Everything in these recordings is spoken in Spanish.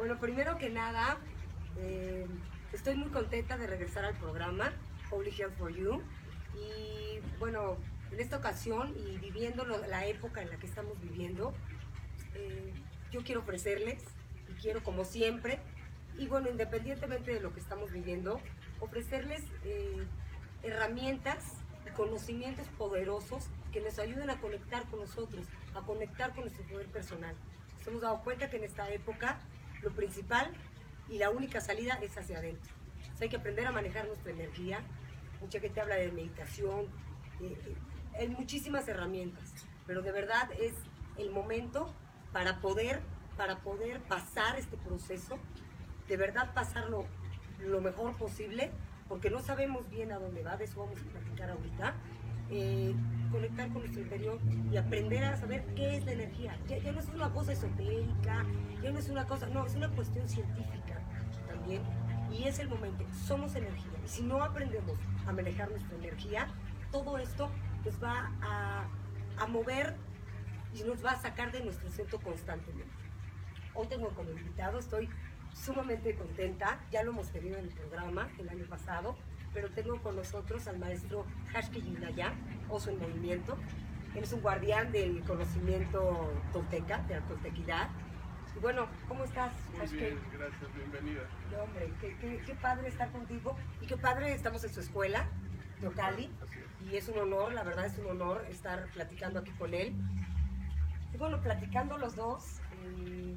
Bueno, primero que nada, eh, estoy muy contenta de regresar al programa Holy Health for You. Y bueno, en esta ocasión y viviendo lo- la época en la que estamos viviendo, eh, yo quiero ofrecerles, y quiero como siempre, y bueno, independientemente de lo que estamos viviendo, ofrecerles eh, herramientas y conocimientos poderosos que nos ayuden a conectar con nosotros, a conectar con nuestro poder personal. Nos hemos dado cuenta que en esta época lo principal y la única salida es hacia adentro. O hay que aprender a manejar nuestra energía. Mucha gente habla de meditación, eh, eh, muchísimas herramientas, pero de verdad es el momento para poder, para poder pasar este proceso, de verdad pasarlo lo mejor posible, porque no sabemos bien a dónde va, de eso vamos a platicar ahorita. Eh, conectar con nuestro interior y aprender a saber qué es la energía. Ya, ya no es una cosa esotérica, ya no es una cosa, no, es una cuestión científica también. Y es el momento, somos energía. Y si no aprendemos a manejar nuestra energía, todo esto nos va a, a mover y nos va a sacar de nuestro centro constantemente. Hoy tengo como invitado, estoy sumamente contenta, ya lo hemos tenido en el programa el año pasado, pero tengo con nosotros al maestro Hashki Yinaya, Oso en Movimiento. Él es un guardián del conocimiento tolteca, de la toltequidad. Y bueno, ¿cómo estás, Muy Hashki? bien, gracias, bienvenida. No, hombre, qué, qué- qué padre estar contigo y qué padre estamos en su escuela, Yocali, es. y es un honor, la verdad es un honor estar platicando aquí con él. Y bueno, platicando los dos, eh,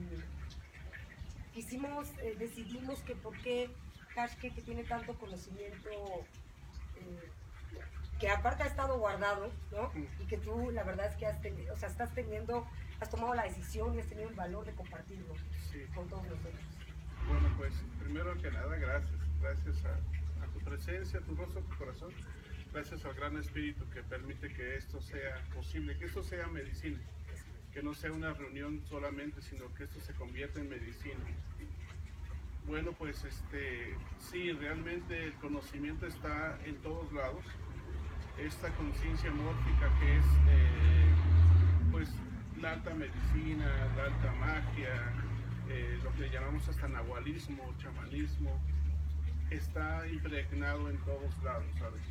quisimos, eh, decidimos que por qué Kashke, que tiene tanto conocimiento, eh, que aparte ha estado guardado, ¿no? Y que tú, la verdad es que has tenido, o sea, estás teniendo, has tomado la decisión y has tenido el valor de compartirlo Sí. con todos nosotros. Bueno, pues primero que nada, gracias. Gracias a, a tu presencia, a tu rostro, a tu corazón. Gracias al gran espíritu que permite que esto sea posible, que esto sea medicina. Que no sea una reunión solamente, sino que esto se convierta en medicina. Bueno, pues este, sí, realmente el conocimiento está en todos lados. Esta conciencia mórfica que es, eh, pues, la alta medicina, la alta magia, eh, lo que llamamos hasta nahualismo, chamanismo, está impregnado en todos lados, ¿sabes?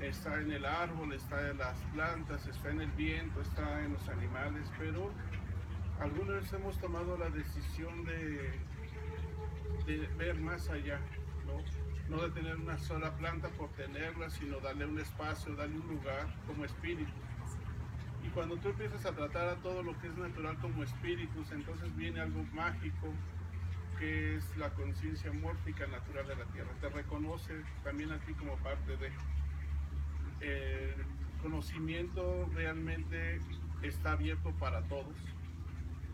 Está en el árbol, está en las plantas, está en el viento, está en los animales, pero alguna vez hemos tomado la decisión de, de ver más allá, ¿no? No de tener una sola planta por tenerla, sino darle un espacio, darle un lugar como espíritu. Y cuando tú empiezas a tratar a todo lo que es natural como espíritus, entonces viene algo mágico, que es la conciencia mórfica natural de la Tierra. Te reconoce también a ti como parte de... El conocimiento realmente está abierto para todos,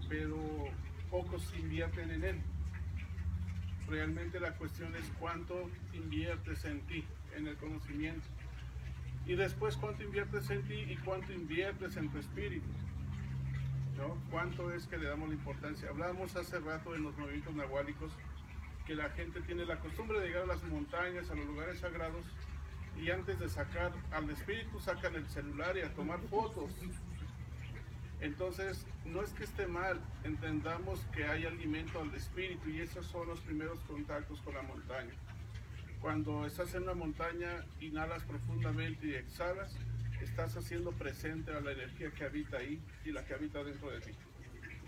pero pocos invierten en él. Realmente la cuestión es cuánto inviertes en ti, en el conocimiento. Y después cuánto inviertes en ti y cuánto inviertes en tu espíritu. ¿no? ¿Cuánto es que le damos la importancia? Hablamos hace rato en los movimientos nahuálicos que la gente tiene la costumbre de llegar a las montañas, a los lugares sagrados, y antes de sacar al espíritu sacan el celular y a tomar fotos. Entonces, no es que esté mal, entendamos que hay alimento al espíritu y esos son los primeros contactos con la montaña. Cuando estás en una montaña, inhalas profundamente y exhalas, estás haciendo presente a la energía que habita ahí y la que habita dentro de ti.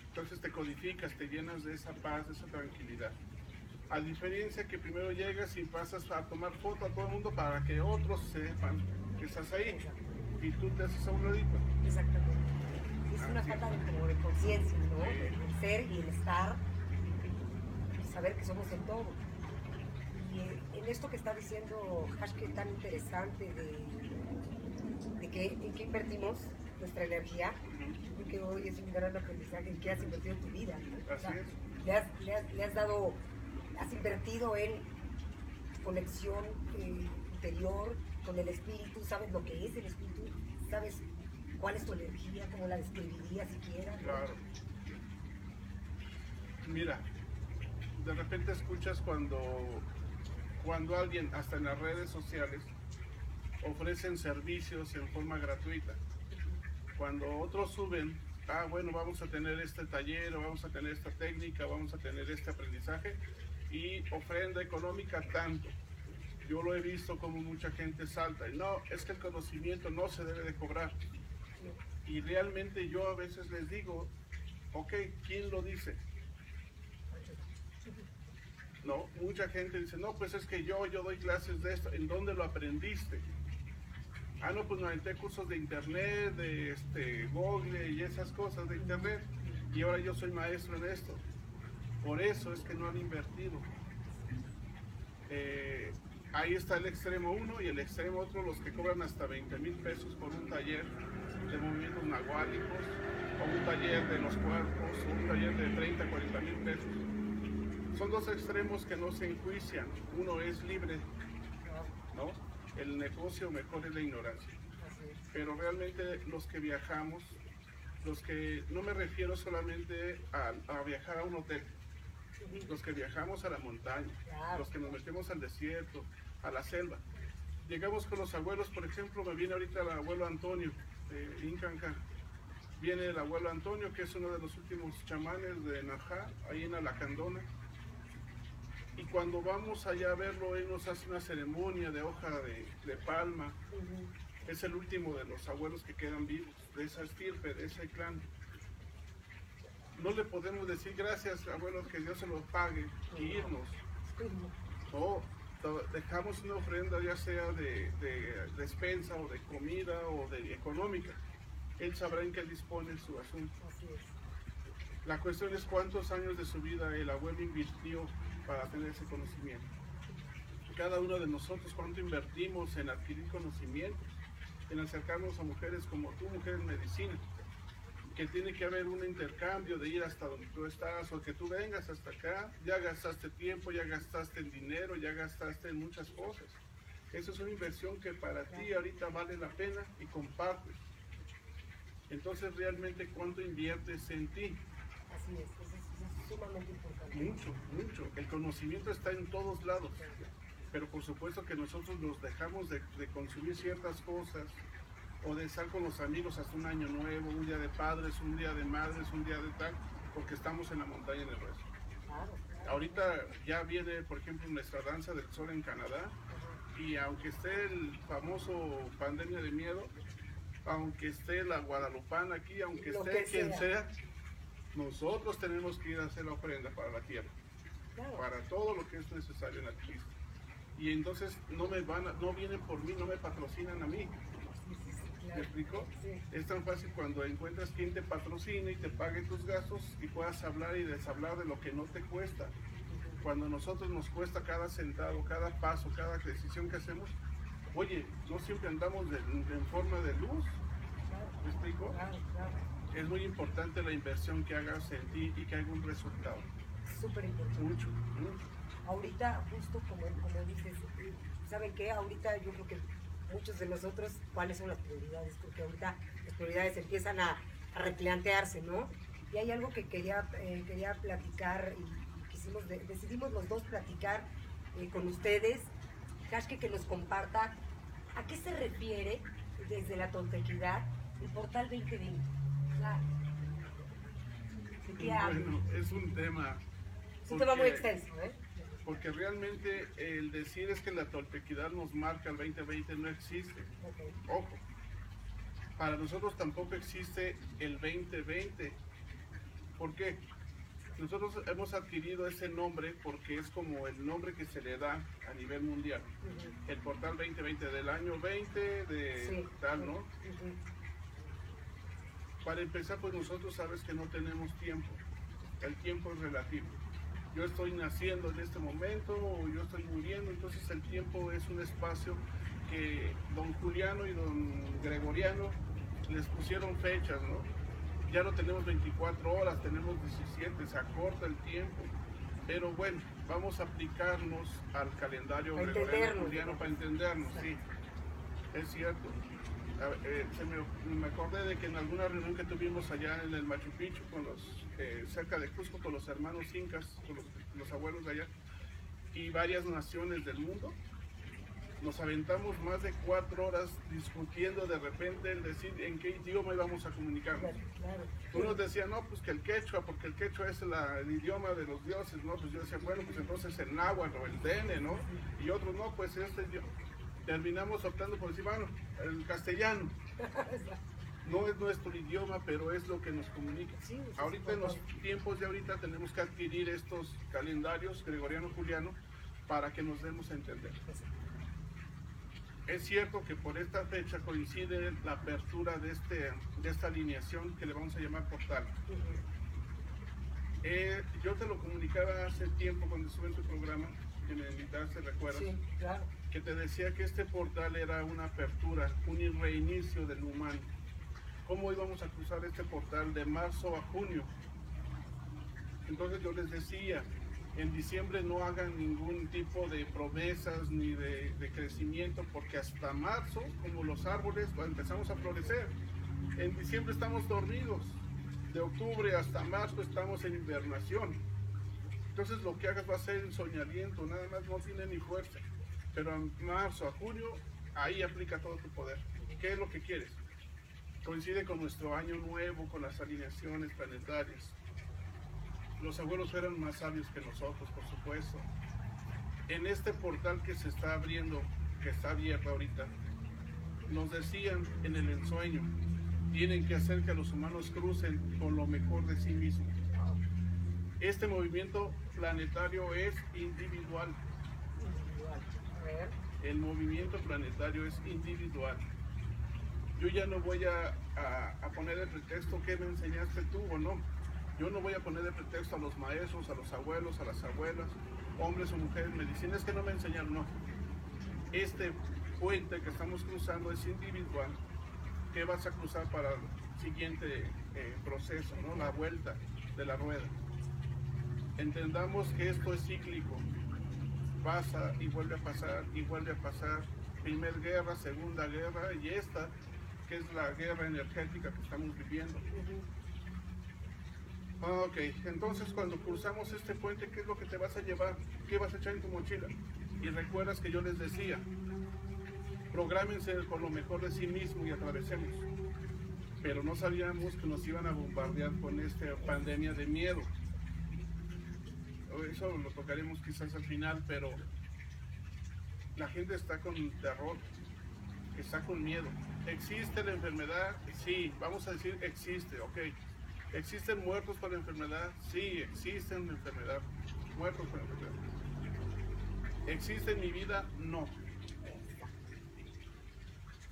Entonces te codificas, te llenas de esa paz, de esa tranquilidad. A diferencia que primero llegas y pasas a tomar foto a todo el mundo para que otros sepan que estás ahí y tú te haces a un ladito. Exactamente. Es una falta de, como de conciencia, ¿no? El ser y el estar y saber que somos el todo. Y en esto que está diciendo Hashke tan interesante de, de que en qué invertimos nuestra energía, creo que hoy es un gran aprendizaje en qué has invertido en tu vida. ¿no? O sea, le, has, le has- le has dado, has invertido en conexión eh, interior con el espíritu, sabes lo que es el espíritu, sabes cuál es tu energía, cómo la describirías siquiera. Claro. Mira, de repente escuchas cuando, cuando alguien, hasta en las redes sociales, ofrecen servicios en forma gratuita. Cuando otros suben ah, bueno, vamos a tener este taller, o vamos a tener esta técnica, vamos a tener este aprendizaje y ofrenda económica tanto. Yo lo he visto como mucha gente salta y no, es que el conocimiento no se debe de cobrar. Y realmente yo a veces les digo, ok, ¿quién lo dice? No, mucha gente dice, no, pues es que yo, yo doy clases de esto. ¿En dónde lo aprendiste? Ah, no, pues me aventé cursos de internet, de este, Google y esas cosas de internet. Y ahora yo soy maestro en esto. Por eso es que no han invertido. Eh, ahí está el extremo uno y el extremo otro, los que cobran hasta 20 mil pesos por un taller de movimientos nahuálicos, o un taller de los cuerpos, o un taller de 30, 40 mil pesos son dos extremos que no se enjuician. Uno es libre, ¿no? El negocio mejor es la ignorancia. Pero realmente los que viajamos, los que no me refiero solamente a, viajar a un hotel, los que viajamos a la montaña, los que nos metemos al desierto, a la selva. Llegamos con los abuelos, por ejemplo, me viene ahorita el abuelo Antonio de Incanca. Viene el abuelo Antonio, que es uno de los últimos chamanes de Najá, ahí en Alacandona y cuando vamos allá a verlo, él nos hace una ceremonia de hoja de, palma. Es el último de los abuelos que quedan vivos, de esa estirpe, de ese clan. No le podemos decir gracias, abuelos, que Dios se los pague y irnos. No, dejamos una ofrenda ya sea de, de, despensa o de comida o de económica. Él sabrá en qué dispone su asunto. La cuestión es cuántos años de su vida el abuelo invirtió para tener ese conocimiento. Cada uno de nosotros, cuánto invertimos en adquirir conocimientos, en acercarnos a mujeres como tú, mujeres medicina, que tiene que haber un intercambio de ir hasta donde tú estás o que tú vengas hasta acá, ya gastaste tiempo, ya gastaste el dinero, ya gastaste en muchas cosas. Esa es una inversión que para ti ahorita vale la pena y compartes. Entonces realmente cuánto inviertes en ti. Así es, es sumamente importante. Mucho, mucho. El conocimiento está en todos lados. Pero por supuesto que nosotros nos dejamos de, consumir ciertas cosas o de estar con los amigos hasta un año nuevo, un día de padres, un día de madres, un día de tal, porque estamos en la montaña en el resto. Ahorita ya viene, por ejemplo, nuestra danza del sol en Canadá y aunque esté el famoso pandemia de miedo, aunque esté la guadalupana aquí, aunque esté quien sea nosotros tenemos que ir a hacer la ofrenda para la tierra, para todo lo que es necesario en la tierra. Y entonces no me van, no vienen por mí, no me patrocinan a mí. ¿Me explico? Es tan fácil cuando encuentras quien te patrocine y te pague tus gastos y puedas hablar y deshablar de lo que no te cuesta. Cuando a nosotros nos cuesta cada centavo, cada paso, cada decisión que hacemos, oye, no siempre andamos en forma de luz. ¿Me explico? es muy importante la inversión que hagas en ti y que haya un resultado. Súper importante. Mucho, Ahorita, justo como, como dices, ¿saben qué? Ahorita yo creo que muchos de nosotros, ¿cuáles son las prioridades? Porque ahorita las prioridades empiezan a, a replantearse, ¿no? Y hay algo que quería, eh, quería platicar y quisimos, decidimos los dos platicar eh, con ustedes. Kashke que nos comparta a qué se refiere desde la tontequidad el portal 2020 bueno, es un tema. Es un tema muy extenso, ¿eh? Porque realmente el decir es que la toltequidad nos marca el 2020 no existe. Ojo. Para nosotros tampoco existe el 2020. ¿Por qué? Nosotros hemos adquirido ese nombre porque es como el nombre que se le da a nivel mundial. El portal 2020 del año 20 de tal, ¿no? Para empezar, pues nosotros sabes que no tenemos tiempo. El tiempo es relativo. Yo estoy naciendo en este momento o yo estoy muriendo, entonces el tiempo es un espacio que don Juliano y don Gregoriano les pusieron fechas, ¿no? Ya no tenemos 24 horas, tenemos 17, se acorta el tiempo. Pero bueno, vamos a aplicarnos al calendario gregoriano juliano para entendernos, sí. Es cierto. Eh, se me, acordé de que en alguna reunión que tuvimos allá en el Machu Picchu, con los, eh, cerca de Cusco, con los hermanos incas, con los, abuelos de allá, y varias naciones del mundo, nos aventamos más de cuatro horas discutiendo de repente el decir en qué idioma íbamos a comunicarnos. Claro, Unos decían, no, pues que el quechua, porque el quechua es la- el idioma de los dioses, ¿no? Pues yo decía, bueno, pues entonces el náhuatl o el dene, ¿no? Y otros, no, pues este idioma. Terminamos optando por decir, bueno, el castellano. No es nuestro idioma, pero es lo que nos comunica. Sí, ahorita en los tiempos de ahorita tenemos que adquirir estos calendarios gregoriano-juliano para que nos demos a entender. Es cierto que por esta fecha coincide la apertura de, este, de esta alineación que le vamos a llamar portal. Eh, yo te lo comunicaba hace tiempo cuando estuve en tu programa, que me invitaste, ¿recuerdas? Sí, claro. Que te decía que este portal era una apertura, un reinicio del humano. ¿Cómo íbamos a cruzar este portal de marzo a junio? Entonces yo les decía, en diciembre no hagan ningún tipo de promesas ni de, de crecimiento, porque hasta marzo, como los árboles, pues, empezamos a florecer. En diciembre estamos dormidos. De octubre hasta marzo estamos en invernación. Entonces lo que hagas va a ser en soñamiento, nada más no tiene ni fuerza. Pero en marzo a junio, ahí aplica todo tu poder. ¿Qué es lo que quieres? Coincide con nuestro año nuevo, con las alineaciones planetarias. Los abuelos eran más sabios que nosotros, por supuesto. En este portal que se está abriendo, que está abierto ahorita, nos decían en el ensueño, tienen que hacer que los humanos crucen con lo mejor de sí mismos. Este movimiento planetario es individual. El movimiento planetario es individual. Yo ya no voy a, a- a poner el pretexto que me enseñaste tú o no. Yo no voy a poner de pretexto a los maestros, a los abuelos, a las abuelas, hombres o mujeres, medicina, es que no me enseñaron, no. Este puente que estamos cruzando es individual. ¿Qué vas a cruzar para el siguiente eh, proceso, ¿no? la vuelta de la rueda? Entendamos que esto es cíclico. Pasa y vuelve a pasar y vuelve a pasar. Primer guerra, segunda guerra y esta, que es la guerra energética que estamos viviendo. Ok, entonces cuando cruzamos este puente, ¿qué es lo que te vas a llevar? ¿Qué vas a echar en tu mochila? Y recuerdas que yo les decía, prográmense con lo mejor de sí mismo y atravesemos. Pero no sabíamos que nos iban a bombardear con esta pandemia de miedo. Eso lo tocaremos quizás al final, pero la gente está con terror, está con miedo. ¿Existe la enfermedad? Sí, vamos a decir existe, ok. ¿Existen muertos por la enfermedad? Sí, existen enfermedad, muertos por la enfermedad. ¿Existe en mi vida? No.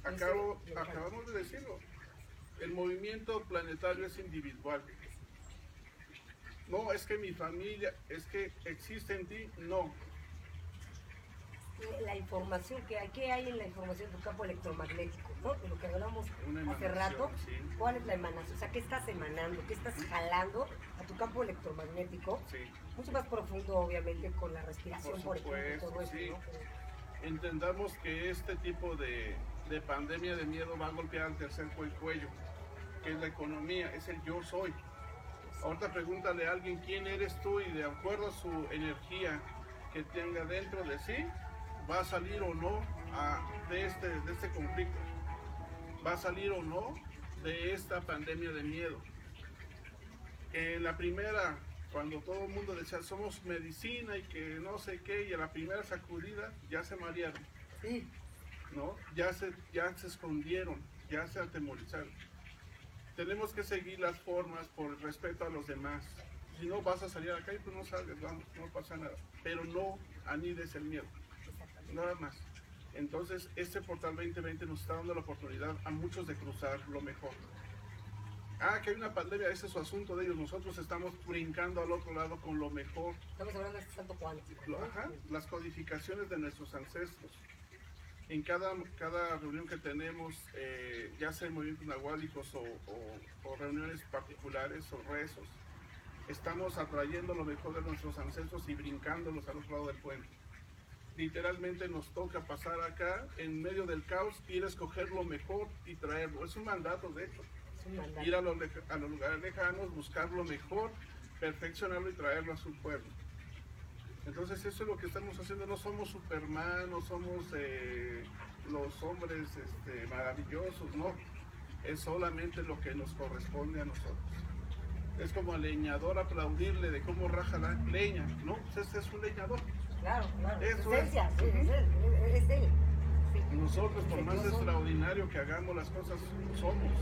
Acabo, acabamos de decirlo. El movimiento planetario es individual. No, es que mi familia, es que existe en ti, no. La información que hay, ¿qué hay en la información de tu campo electromagnético? ¿no? De lo que hablamos hace rato. sí. ¿Cuál es la emanación? O sea, ¿qué estás emanando? ¿Qué estás jalando a tu campo electromagnético? Sí. Mucho más profundo, obviamente, con la respiración, Por por, ejemplo, todo eso. ¿no? Entendamos que este tipo de, de pandemia de miedo va a golpear al tercer cu- cuello, que es la economía, es el yo soy. Ahorita pregúntale a alguien quién eres tú y de acuerdo a su energía que tenga dentro de sí, va a salir o no a- de, este, de este conflicto. Va a salir o no de esta pandemia de miedo. En la primera, cuando todo el mundo decía somos medicina y que no sé qué, y a la primera sacudida ya se marearon, Sí, ¿no? Ya se, ya se escondieron, ya se atemorizaron. Tenemos que seguir las formas por el respeto a los demás. Si no vas a salir a la calle, pues no salgas, vamos, no pasa nada. Pero no anides el miedo, nada más. Entonces, este portal 2020 nos está dando la oportunidad a muchos de cruzar lo mejor. Ah, que hay una pandemia, ese es su asunto de ellos. Nosotros estamos brincando al otro lado con lo mejor. estamos hablando de este salto cuántico. ajá, las codificaciones de nuestros ancestros. En cada, cada reunión que tenemos, eh, ya sea en movimientos nahuálicos o, o- o reuniones particulares o rezos, estamos atrayendo lo mejor de nuestros ancestros y brincándolos al otro lado del puente. Literalmente nos toca pasar acá, en medio del caos, ir a escoger lo mejor y traerlo. Es un mandato, de hecho mandato. ir a los, a los lugares lejanos, buscar lo mejor, perfeccionarlo y traerlo a su pueblo. Entonces eso es lo que estamos haciendo, no somos Superman, no somos eh, los hombres este, maravillosos, no, es solamente lo que nos corresponde a nosotros. Es como al leñador aplaudirle de cómo raja la leña, ¿no? Este es un leñador. Claro, claro. Eso Esencia, es. sí, es él, es es él. Sí. Nosotros, por más extraordinario que hagamos las cosas, somos.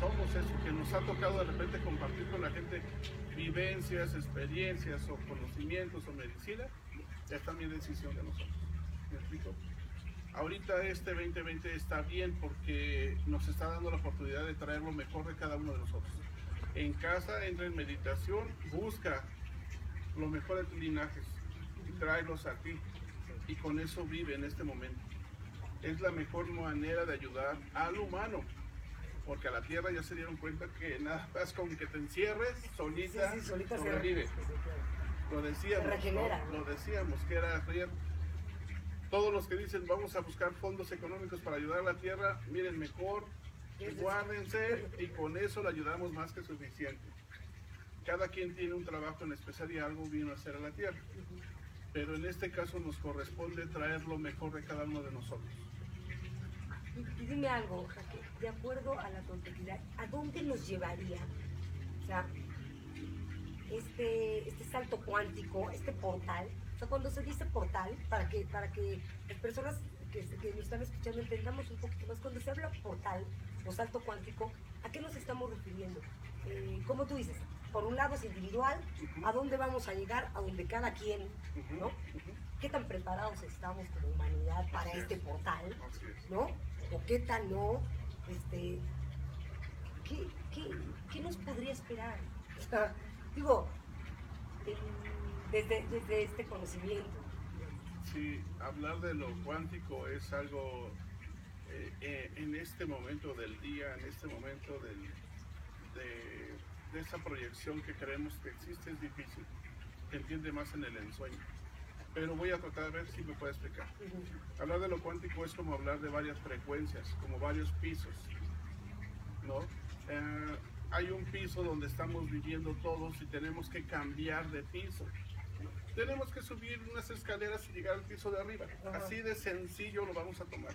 Somos eso, que nos ha tocado de repente compartir con la gente vivencias, experiencias o conocimientos o medicina, es también decisión de nosotros. ¿Me explico? Ahorita este 2020 está bien porque nos está dando la oportunidad de traer lo mejor de cada uno de nosotros. En casa entra en meditación, busca lo mejor de tus linajes y tráelos a ti. Y con eso vive en este momento. Es la mejor manera de ayudar al humano. Porque a la tierra ya se dieron cuenta que nada más con que te encierres, solita, Sí, sí, solita se sobrevive. Lo decíamos, Se regenera, ¿no? lo decíamos, que era. Todos los que dicen vamos a buscar fondos económicos para ayudar a la tierra, miren mejor, guárdense y con eso le ayudamos más que suficiente. Cada quien tiene un trabajo en especial y algo vino a hacer a la tierra. Pero en este caso nos corresponde traer lo mejor de cada uno de nosotros. Y, y dime algo, de acuerdo a la complejidad, ¿a dónde nos llevaría? O sea, este, este salto cuántico, este portal. O sea, cuando se dice portal, para que, para que las personas que, que nos están escuchando entendamos un poquito más, cuando se habla portal o salto cuántico, ¿a qué nos estamos refiriendo? Eh, como tú dices, por un lado es individual, ¿a dónde vamos a llegar? A donde cada quien, ¿no? ¿Qué tan preparados estamos como humanidad para Así es. este portal? Es. ¿no? ¿O qué tal no? Este, ¿qué, qué, qué nos podría esperar? Digo, desde, desde este conocimiento. Sí, hablar de lo cuántico es algo eh, eh, en este momento del día, en este momento de, de esa proyección que creemos que existe es difícil. Entiende más en el ensueño. Pero voy a tratar de ver si me puede explicar. Hablar de lo cuántico es como hablar de varias frecuencias, como varios pisos, ¿no? Eh, hay un piso donde estamos viviendo todos y tenemos que cambiar de piso. Tenemos que subir unas escaleras y llegar al piso de arriba. Ajá. Así de sencillo lo vamos a tomar.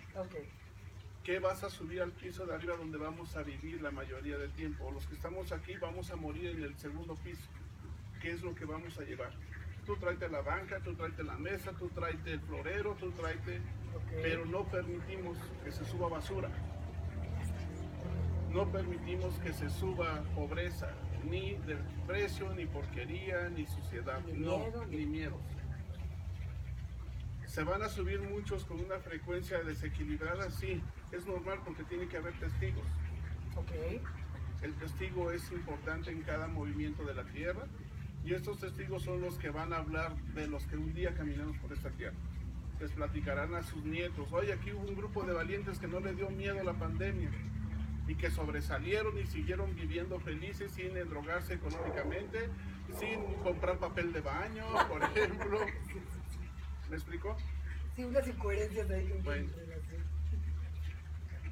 ¿Qué vas a subir al piso de arriba donde vamos a vivir la mayoría del tiempo? Los que estamos aquí vamos a morir en el segundo piso. ¿Qué es lo que vamos a llevar? Tú tráete la banca, tú tráete la mesa, tú tráete el florero, tú tráete... ok. Pero no permitimos que se suba basura. No permitimos que se suba pobreza, ni desprecio, ni porquería, ni suciedad. Ni no, miedo, ni- miedos. Se van a subir muchos con una frecuencia desequilibrada, sí. Es normal porque tiene que haber testigos. ok, El testigo es importante en cada movimiento de la tierra y estos testigos son los que van a hablar de los que un día caminamos por esta tierra. Les platicarán a sus nietos, oye, aquí hubo un grupo de valientes que no le dio miedo a la pandemia y que sobresalieron y siguieron viviendo felices sin endrogarse económicamente, sin comprar papel de baño, por ejemplo. ¿Me explicó? Sí, unas incoherencias ahí. Bueno.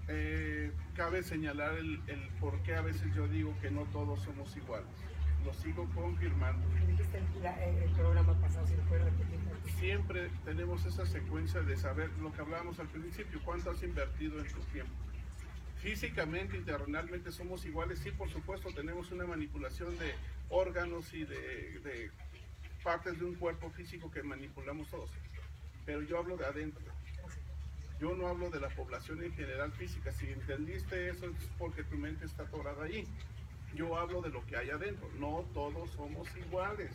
Eh, cabe señalar el, el por qué a veces yo digo que no todos somos iguales. Lo sigo confirmando. Dijiste el, programa pasado. Siempre tenemos esa secuencia de saber lo que hablábamos al principio, cuánto has invertido en tu tiempo. Físicamente y terrenalmente somos iguales, sí, por supuesto, tenemos una manipulación de órganos y de, de partes de un cuerpo físico que manipulamos todos. Pero yo hablo de adentro. Yo no hablo de la población en general física. Si entendiste eso es porque tu mente está atorada ahí. Yo hablo de lo que hay adentro. No todos somos iguales.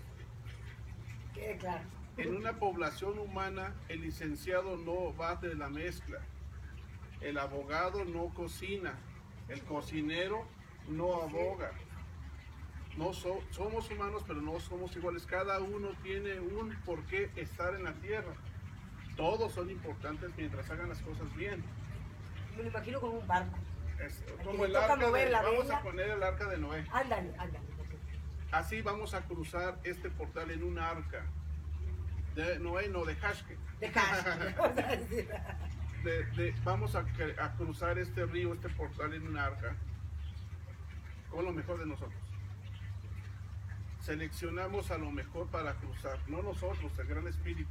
Quede claro. En una población humana, el licenciado no va de la mezcla. El abogado no cocina. El cocinero no aboga. No so- somos humanos, pero no somos iguales. Cada uno tiene un por qué estar en la tierra. Todos son importantes mientras hagan las cosas bien. Me lo imagino con un barco. Como el arca de, la vamos vela. a poner el arca de Noé. Ándale, ándale. Así vamos a cruzar este portal en un arca. De Noé, no, de Hashke. De cash. vamos a decir. de- de- vamos a, que- a cruzar este río, este portal en un arca, con lo mejor de nosotros. seleccionamos a lo mejor para cruzar, no nosotros, el Gran Espíritu.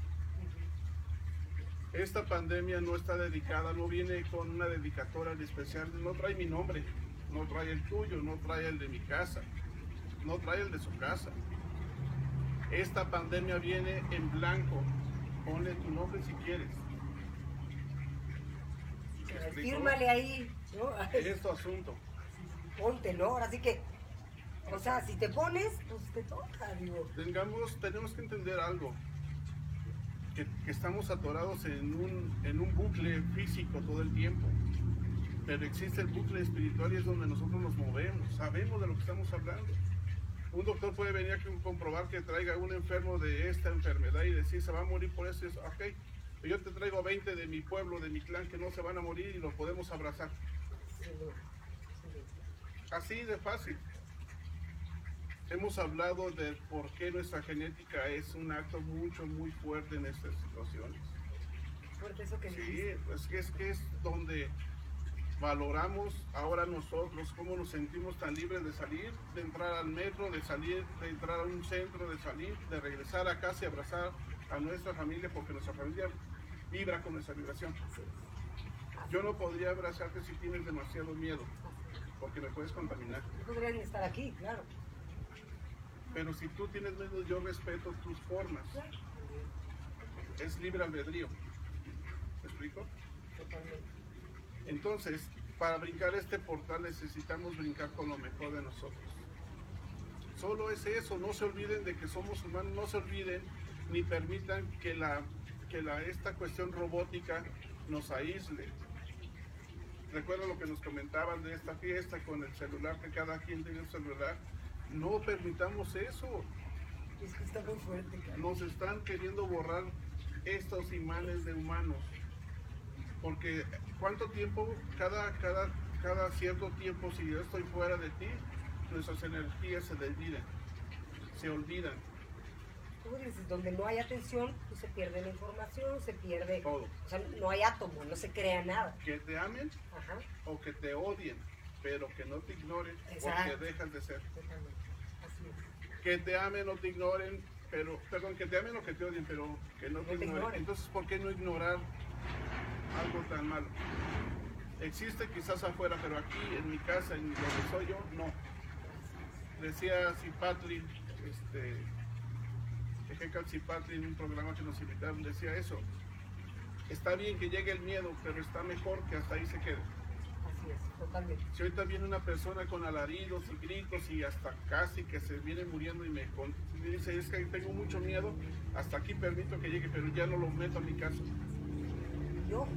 Esta pandemia no está dedicada, no viene con una dedicatoria especial, no trae mi nombre, no trae el tuyo, no trae el de mi casa, no trae el de su casa. Esta pandemia viene en blanco, ponle tu nombre si quieres. Fírmale ahí, ¿no? Es tu asunto. Ponte, ¿no? Ahora sí que, o sea, si te pones, pues te toca, digo. Tengamos, tenemos que entender algo, que, estamos atorados en un, en un bucle físico todo el tiempo, pero existe el bucle espiritual y es donde nosotros nos movemos, sabemos de lo que estamos hablando. Un doctor puede venir aquí a comprobar que traiga un enfermo de esta enfermedad y decir se va a morir por eso, y eso, yo te traigo 20 de mi pueblo, de mi clan que no se van a morir y los podemos abrazar. Así de fácil. Hemos hablado de por qué nuestra genética es un acto mucho, muy fuerte en estas situaciones. fuerte eso que Sí, pues que es que es donde valoramos ahora nosotros cómo nos sentimos tan libres de salir, de entrar al metro, de salir, de entrar a un centro, de salir, de regresar a casa y abrazar a nuestra familia porque nuestra familia vibra con nuestra vibración. Yo no podría abrazarte si tienes demasiado miedo porque me puedes contaminar. No podrían estar aquí, claro. Pero si tú tienes miedo, yo respeto tus formas. Es libre albedrío. ¿Me explico? Entonces, para brincar este portal necesitamos brincar con lo mejor de nosotros. Solo es eso, no se olviden de que somos humanos, no se olviden ni permitan que, la, que la, esta cuestión robótica nos aísle. Recuerda lo que nos comentaban de esta fiesta con el celular, que cada quien tiene un celular. No permitamos eso. Es que está muy fuerte, cara. Nos están queriendo borrar estos imanes de humanos. Porque cuánto tiempo, cada, cada, cada cierto tiempo, si yo estoy fuera de ti, nuestras energías se desvidan, se olvidan, Tú dices, donde no hay atención, pues se pierde la información, se pierde. todo. O sea, no hay átomo, no se crea nada. Que te amen Ajá, o que te odien, pero que no te ignoren Exacto. porque dejas de ser. Que te amen o te ignoren, pero, perdón, que te amen o que te odien, pero que no te, No te ignoren. ignoren. Entonces, ¿por qué no ignorar algo tan malo? Existe quizás afuera, pero aquí en mi casa, en donde soy yo, no. Decía Cipatli, este, Ejecal Cipatli en un programa que nos invitaron, decía eso. Está bien que llegue el miedo, pero está mejor que hasta ahí se quede. Así es, totalmente. Si ahorita viene una persona con alaridos y gritos y hasta casi que se viene muriendo y me, con- me dice, es que tengo mucho miedo, hasta aquí permito que llegue, pero ya no lo meto a mi casa. Yo,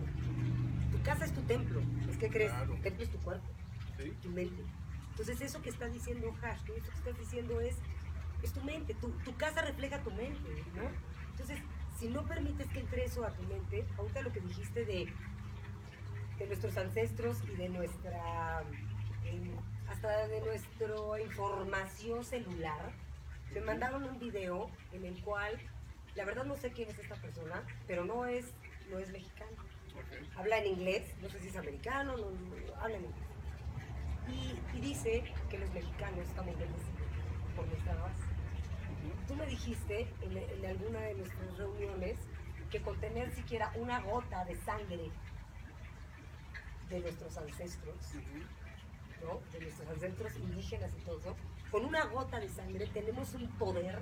tu casa es tu templo. Es que crees, Claro. tu templo es tu cuerpo, ¿sí? tu mente. Entonces eso que está diciendo Hash, que eso que estás diciendo es, es tu mente, tu, tu casa refleja tu mente, ¿no? Entonces, si no permites que entre eso a tu mente, ahorita lo que dijiste de, de nuestros ancestros y de nuestra, em, hasta de nuestra información celular, me mandaron un video en el cual, la verdad no sé quién es esta persona, pero no es, no es mexicano Ok. habla en inglés, no sé si es americano, no, no, habla en inglés. Y, y dice que los mexicanos estamos bendecidos por nuestra raza. Tú me dijiste en, en alguna de nuestras reuniones que con tener siquiera una gota de sangre de nuestros ancestros. ¿no? de nuestros ancestros indígenas y todo eso, con una gota de sangre tenemos un poder,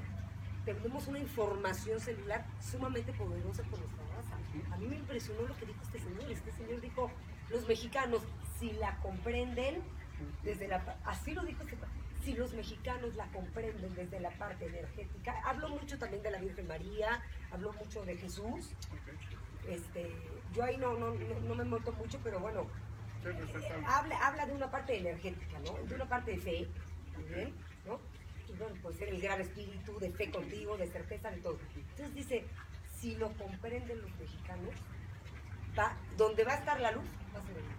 tenemos una información celular sumamente poderosa por nuestra raza. A mí me impresionó lo que dijo este señor. Este señor dijo, los mexicanos, si la comprenden, desde la, así lo dijo este si los mexicanos la comprenden desde la parte energética, hablo mucho también de la Virgen María, hablo mucho de Jesús. Este, yo ahí no, no, no, no me meto mucho, pero bueno, Sí, respetable. habla, habla de una parte energética, ¿no? De una parte de fe también, ¿no? Y bueno, pues el gran espíritu de fe contigo, de certeza, de todo. Entonces dice, si lo comprenden los mexicanos, va, donde va a estar la luz, va a ser el luz.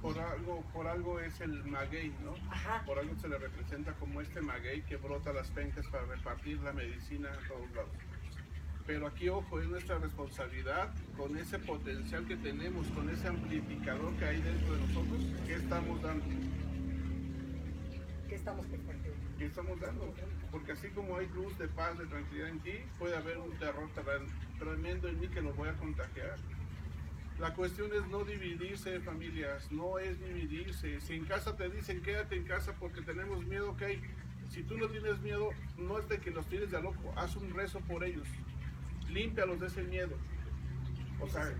Por algo, por algo es el maguey, ¿no? Ajá. Por algo se le representa como este maguey que brota las pencas para repartir la medicina a todos lados. Pero aquí, ojo, es nuestra responsabilidad con ese potencial que tenemos, con ese amplificador que hay dentro de nosotros, ¿qué estamos dando? ¿Qué estamos compartiendo. que estamos dando. Porque así como hay luz de paz, de tranquilidad en ti, puede haber un terror tre- tremendo en mí que lo voy a contagiar. La cuestión es no dividirse, familias, no es dividirse. Si en casa te dicen quédate en casa porque tenemos miedo, ok. Si tú no tienes miedo, no es de que los tienes de a loco, haz un rezo por ellos. Límpialos de ese miedo. O sea,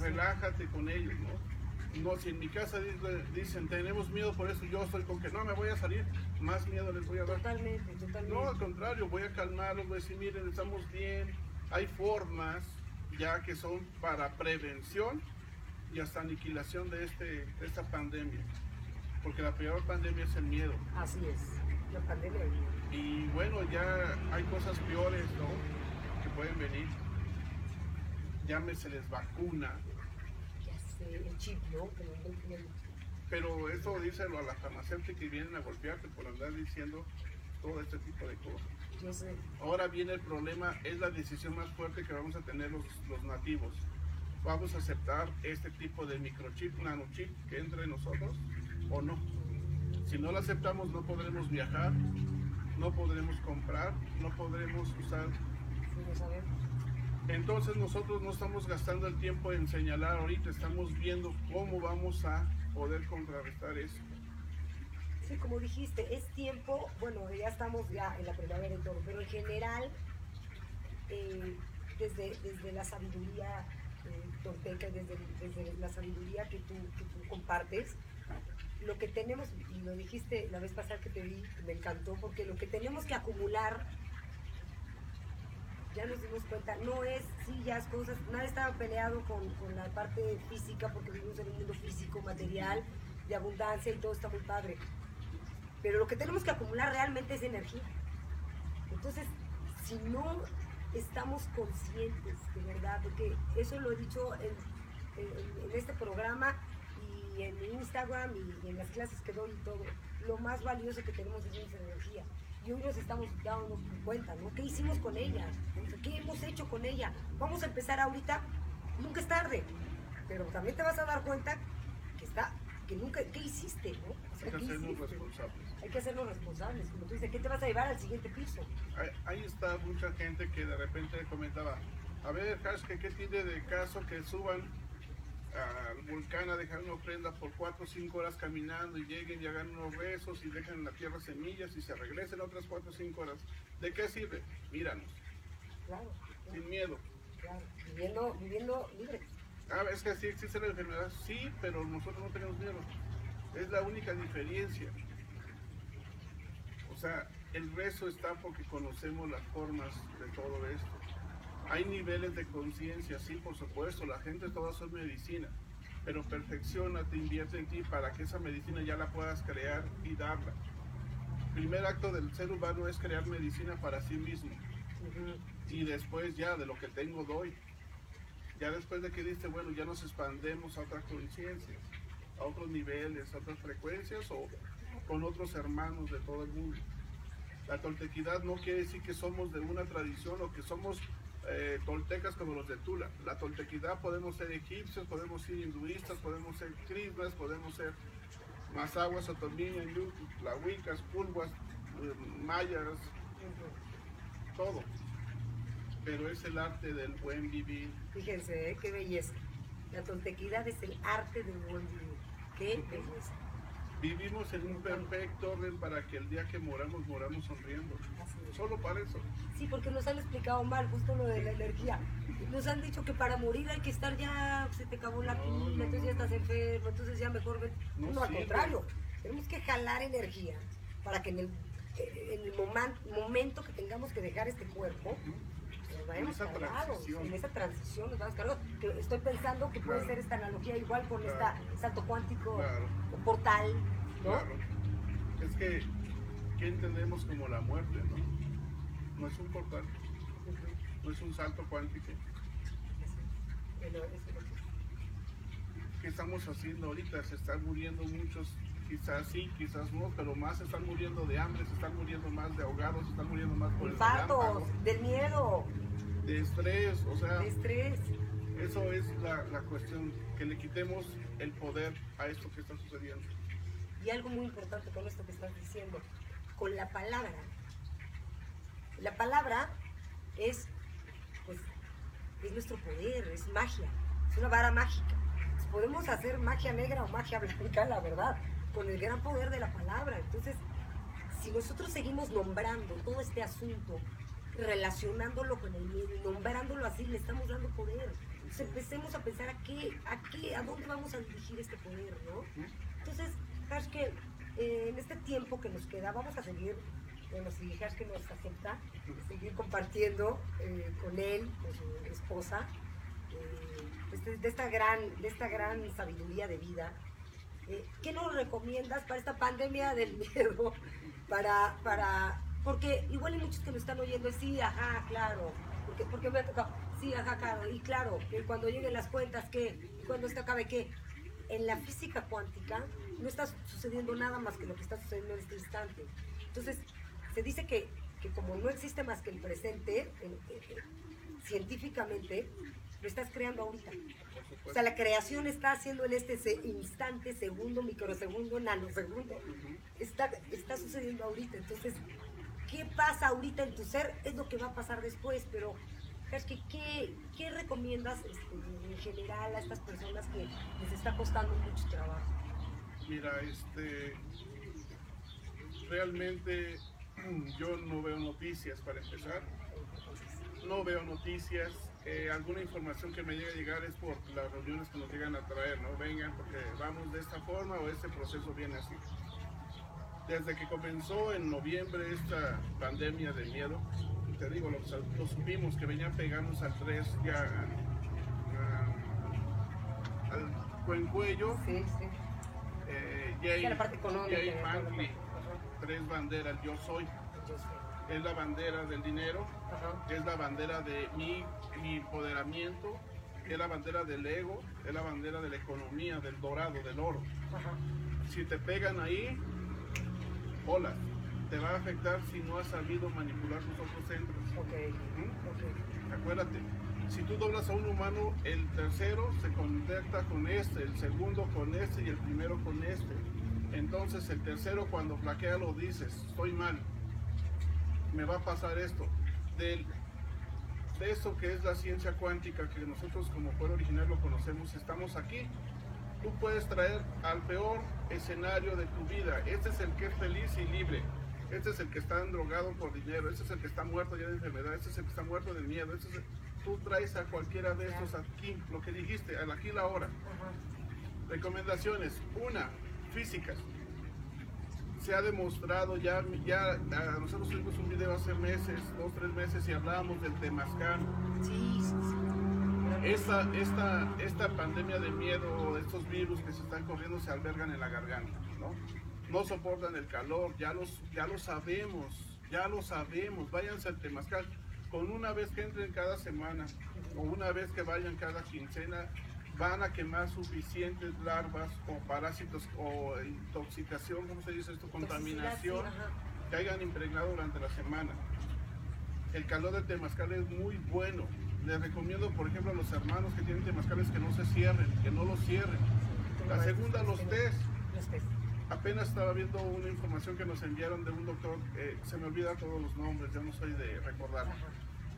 relájate con ellos, ¿no? No, si en mi casa dice- dicen tenemos miedo por eso, yo estoy con que no me voy a salir, más miedo les voy a dar. Totalmente, totalmente. No, al contrario, voy a calmarlos, voy a decir, miren, estamos bien. Hay formas ya que son para prevención y hasta aniquilación de, este, de esta pandemia. Porque la peor pandemia es el miedo. Así es, la pandemia. Y bueno, ya hay cosas peores, ¿no? Que pueden venir. Llámeseles vacuna. Ya sé, el chip, ¿no? Que bien. Pero eso díselo a la farmacéutica y vienen a golpearte por andar diciendo todo este tipo de cosas. Yo sé. Ahora viene el problema, es la decisión más fuerte que vamos a tener los, los nativos. ¿Vamos a aceptar este tipo de microchip, nanochip que entre en nosotros o no? Si no lo aceptamos no podremos viajar, no podremos comprar, no podremos usar. Entonces nosotros no estamos gastando el tiempo en señalar ahorita, estamos viendo cómo vamos a poder contrarrestar eso. Sí, como dijiste, es tiempo, bueno, ya estamos ya en la primavera y todo, pero en general, eh, desde, desde la sabiduría eh, tolteca, desde, desde la sabiduría que tú, que tú compartes, lo que tenemos, y lo dijiste la vez pasada que te vi, me encantó, porque lo que tenemos que acumular, ya nos dimos cuenta, no es sillas, cosas, nada estaba peleado con, con la parte física, porque vivimos en un mundo físico, material, de abundancia y todo está muy padre. Pero lo que tenemos que acumular realmente es energía. Entonces, si no estamos conscientes de verdad, porque eso lo he dicho en, en- este programa y en Instagram y en las clases que doy y todo, lo más valioso que tenemos es nuestra energía. Y hoy nos estamos dando cuenta, ¿no? ¿Qué hicimos con ella? ¿Qué hemos hecho con ella? Vamos a empezar ahorita, nunca es tarde, pero también te vas a dar cuenta que está, que nunca, ¿qué hiciste, no? O sea, Hay que ¿qué hacernos responsables. Hay que hacernos responsables, como tú dices, ¿qué te vas a llevar al siguiente piso? Ahí- Ahí está mucha gente que de repente comentaba, a ver, Hash, ¿qué, qué tiene de caso que suban al volcán a dejar una ofrenda por 4 o 5 horas caminando y lleguen y hagan unos rezos y dejan en la tierra semillas y se regresen otras 4 o 5 horas? ¿De qué sirve? Míranos, Claro, claro, sin miedo. claro. Viviendo, viviendo libre. Ah, es que sí existe la enfermedad, sí, pero nosotros no tenemos miedo. Es la única diferencia. O sea, el rezo está porque conocemos las formas de todo esto. Hay niveles de conciencia, sí, por supuesto, la gente toda son medicina, pero perfecciona, te invierte en ti para que esa medicina ya la puedas crear y darla. Primer acto del ser humano es crear medicina para sí mismo y después ya de lo que tengo doy. Ya después de que diste, bueno, ya nos expandemos a otras conciencias, a otros niveles, a otras frecuencias o con otros hermanos de todo el mundo. La toltequidad no quiere decir que somos de una tradición o que somos eh, toltecas como los de Tula. La toltequidad podemos ser egipcios, podemos ser hinduistas, podemos ser krishnas, podemos ser mazaguas, otomíes, tlahuicas, pulguas, eh, mayas, todo. Pero es el arte del buen vivir. Fíjense, ¿eh? qué belleza. La toltequidad es el arte del buen vivir. Qué belleza. Vivimos en un perfecto orden para que el día que moramos, moramos sonriendo. Solo para eso. Sí, porque nos han explicado mal justo lo de la energía. Nos han dicho que para morir hay que estar ya, se te acabó la No, pila, no, entonces ya estás enfermo, entonces ya mejor. No No, al contrario, tenemos que jalar energía para que en el, en el momento que tengamos que dejar este cuerpo, vayamos esa cargados. transición. En esa transición nos vamos cargados. Que estoy pensando que puede ser esta analogía igual con Claro. este salto cuántico Claro. o portal, ¿no? Claro. Es que, ¿qué entendemos como la muerte? No, no es un portal, no es un salto cuántico. ¿Qué estamos haciendo ahorita? Se están muriendo muchos, quizás sí, quizás no, pero más se están muriendo de hambre, se están muriendo más de ahogados, se están muriendo más por el Infartos, del miedo, de estrés, o sea, de estrés. eso es la, la cuestión, que le quitemos el poder a esto que está sucediendo. Y algo muy importante con esto que estás diciendo, con la palabra. La palabra es, pues, es nuestro poder, es magia, es una vara mágica. podemos hacer magia negra o magia blanca, la verdad, con el gran poder de la palabra. Entonces, si nosotros seguimos nombrando todo este asunto, relacionándolo con el miedo nombrándolo así, le estamos dando poder. Entonces empecemos a pensar a qué, a qué, a dónde vamos a dirigir este poder, ¿no? Entonces, que eh, en este tiempo que nos queda, vamos a seguir, bueno, si que nos acepta, seguir compartiendo eh, con él, con su esposa, eh, este, de, esta gran, de esta gran sabiduría de vida. ¿Qué nos recomiendas para esta pandemia del miedo? Para, para, porque igual hay muchos que me están oyendo, sí, ajá, claro, porque, porque me ha tocado, sí, ajá, claro, y claro, que cuando lleguen las cuentas, ¿qué? cuando esto acabe, ¿qué? En la física cuántica no está sucediendo nada más que lo que está sucediendo en este instante. Entonces, se dice que, que como no existe más que el presente, científicamente, lo estás creando ahorita. O sea, la creación está haciendo en este instante, segundo, microsegundo, nanosegundo. Está, está sucediendo ahorita. Entonces, ¿qué pasa ahorita en tu ser? Es lo que va a pasar después, pero ¿qué, qué recomiendas este, en general a estas personas que les está costando mucho trabajo? Mira, este, realmente yo no veo noticias para empezar. No veo noticias. Eh, alguna información que me llegue a llegar es por las reuniones que nos llegan a traer, ¿no? Vengan porque vamos de esta forma o este proceso viene así. Desde que comenzó en noviembre esta pandemia de miedo, te digo, lo, supimos que venían pegándonos al 3 ya al buen cuello. Sí, sí Jay, Jay tres banderas, yo soy. Es la bandera del dinero, es la bandera de mi, empoderamiento, es la bandera del ego, es la bandera de la economía, del dorado, del oro. Si te pegan ahí, hola, te va a afectar si no has sabido manipular tus otros centros. Acuérdate, si tú doblas a un humano, el tercero se contacta con este, el segundo con este y el primero con este. Entonces el tercero cuando flaquea lo dices, estoy mal, me va a pasar esto. de eso que es la ciencia cuántica, que nosotros como pueblo original lo conocemos, estamos aquí. Tú puedes traer al peor escenario de tu vida. Este es el que es feliz y libre. Este es el que está drogado por dinero. Este es el que está muerto ya de enfermedad. Este es el que está muerto de miedo. Este es el tú traes a cualquiera de estos aquí, lo que dijiste, al aquí la hora. Recomendaciones. Una, físicas. Se ha demostrado ya, ya nosotros tuvimos un video hace meses, dos, tres meses, y hablábamos del temazcal. Sí, sí, sí. Esta, esta, esta pandemia de miedo, estos virus que se están corriendo se albergan en la garganta, ¿no? No soportan el calor, ya, los, ya lo sabemos, ya lo sabemos. Váyanse al temazcal con una vez que entren cada semana o una vez que vayan cada quincena, van a quemar suficientes larvas o parásitos o intoxicación, ¿cómo se dice esto? Contaminación que hayan impregnado durante la semana. El calor de temazcal es muy bueno. Les recomiendo, por ejemplo, a los hermanos que tienen temazcales que no se cierren, que no los cierren. La segunda, los test. Apenas estaba viendo una información que nos enviaron de un doctor, eh, se me olvidan todos los nombres, ya no soy de recordar,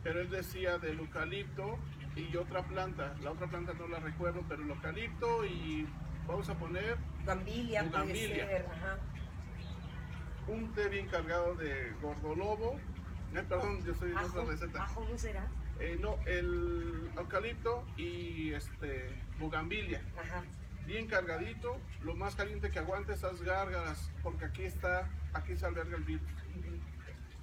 pero él decía del eucalipto y otra planta, la otra planta no la recuerdo, pero el eucalipto y vamos a poner... Gambilia, puede Un té bien cargado de gordolobo, eh, perdón, yo soy de otra receta. ¿Ajo no será? Eh, no, el eucalipto y este bugambilia. Ajá bien cargadito, lo más caliente que aguante esas gárgaras, porque aquí está, aquí se alberga el virus.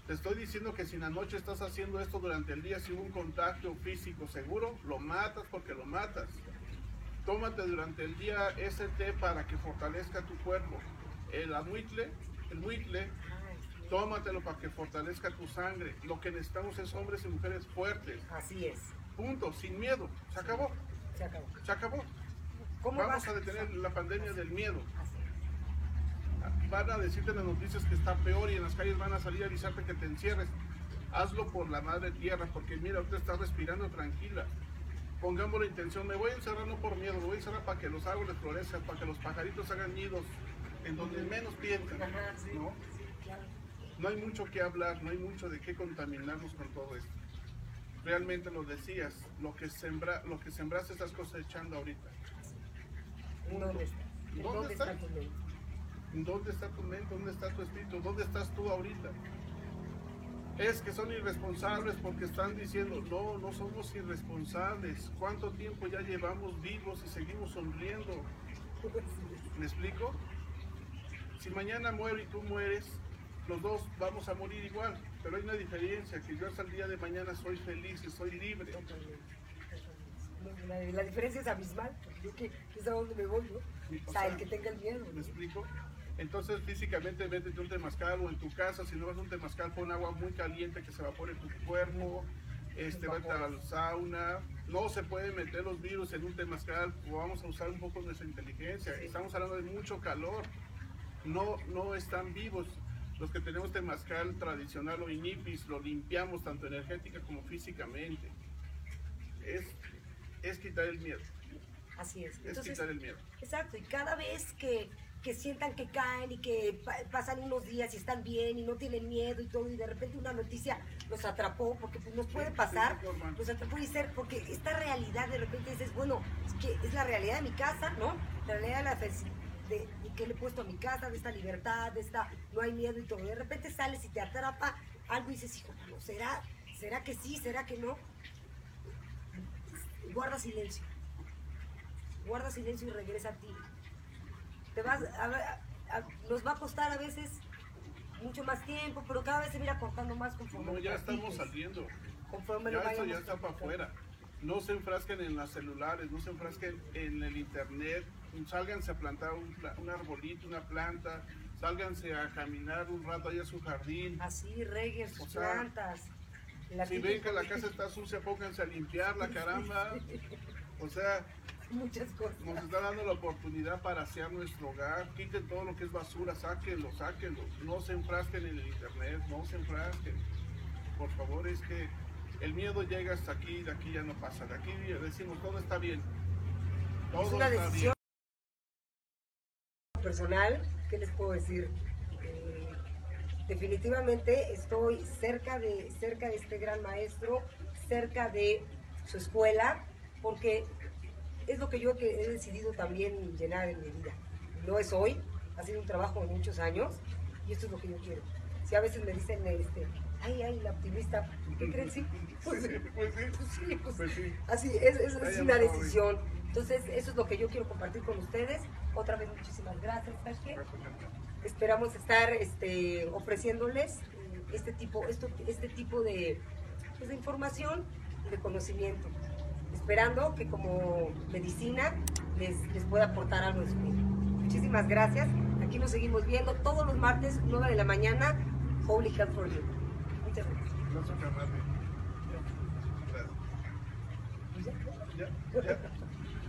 Te estoy diciendo que si en la noche estás haciendo esto durante el día, si hubo un contacto físico seguro, lo matas porque lo matas. Tómate durante el día ese té para que fortalezca tu cuerpo. El amuitle, el muitle, tómatelo para que fortalezca tu sangre. Lo que necesitamos es hombres y mujeres fuertes. Así es. Punto, sin miedo. Se acabó. Se acabó. Se acabó. Vamos a detener la pandemia del miedo. Van a decirte en las noticias que está peor y en las calles van a salir a avisarte que te encierres. Hazlo por la madre tierra, porque mira, usted está respirando tranquila. Pongamos la intención, me voy a encerrar no por miedo, me voy a encerrar para que los árboles florezcan, para que los pajaritos hagan nidos en donde menos piensan. ¿no? No hay mucho que hablar, no hay mucho de qué contaminarnos con todo esto. Realmente lo decías, lo que sembra, lo que sembraste estás cosechando ahorita. ¿En dónde está? ¿En ¿Dónde dónde está? está tu mente? ¿Dónde está tu mente? ¿Dónde está tu espíritu? ¿Dónde estás tú ahorita? Es que son irresponsables porque están diciendo, no, no somos irresponsables. ¿Cuánto tiempo ya llevamos vivos y seguimos sonriendo? ¿Me explico? Si mañana muero y tú mueres, los dos vamos a morir igual. Pero hay una diferencia, que yo hasta el día de mañana soy feliz y soy libre. La, la diferencia es abismal, yo que, es a dónde me voy, ¿no? O O sea, el que tenga el miedo. ¿Me ¿no? explico? Entonces físicamente métete un temazcal o en tu casa, si no vas a un temazcal, pon agua muy caliente que se evapore tu cuerpo, este, vete al sauna. No se pueden meter los virus en un temazcal, vamos a usar un poco nuestra inteligencia. Sí. Estamos hablando de mucho calor. No, no están vivos. Los que tenemos temazcal tradicional o inipis, lo limpiamos tanto energética como físicamente. Es, es quitar el miedo. Así es. Es Entonces, quitar el miedo. Exacto, y cada vez que, que sientan que caen y que pa- pasan unos días y están bien y no tienen miedo y todo, y de repente una noticia los atrapó, porque pues nos puede pasar, sí, nos atrapó y ser, porque esta realidad de repente dices, bueno, es que es la realidad de mi casa, ¿no? La realidad de la de, de que le he puesto a mi casa, de esta libertad, de esta, no hay miedo y todo. De repente sales y te atrapa algo y dices, hijo, no, ¿será, ¿será que sí? ¿Será que no? Guarda silencio guarda silencio y regresa a ti. Te vas a, ver- a- nos va a costar a veces mucho más tiempo, pero cada vez se mira cortando más conforme No, ya estamos saliendo. Conforme Ya esto ya está para afuera. No se enfrasquen en las celulares, no se enfrasquen en el internet. Sálganse a plantar un, arbolito, una planta. Sálganse a caminar un rato allá a su jardín. Así reguen sus O sea, plantas. La Si ven que la casa está sucia, pónganse a limpiarla, caramba. O sea, Muchas cosas. nos está dando la oportunidad para asear nuestro hogar. Quiten todo lo que es basura, sáquenlo, sáquenlo. No se enfrasquen en el internet, no se enfrasquen. Por favor, es que el miedo llega hasta aquí, de aquí ya no pasa. De aquí decimos, todo está bien. Todo es una está decisión personal, ¿qué les puedo decir? Eh, definitivamente estoy cerca de, cerca de este gran maestro, cerca de su escuela, porque es lo que yo que he decidido también llenar en mi vida. No es hoy, ha sido un trabajo de muchos años y esto es lo que yo quiero. Si a veces me dicen, este, ay, ay, la optimista, ¿qué creen? Sí, pues, sí, pues sí, pues pues sí. Así, es, es, es una decisión. Entonces, eso es lo que yo quiero compartir con ustedes. Otra vez, muchísimas gracias, ¿sabes qué? Esperamos estar este, ofreciéndoles eh, este tipo, esto, este tipo de, pues, de información y de conocimiento. Esperando que como medicina les, les pueda aportar algo en su vida. Muchísimas gracias. Aquí nos seguimos viendo todos los martes, 9 de la mañana, Holy Health for You. Muchas gracias. Gracias.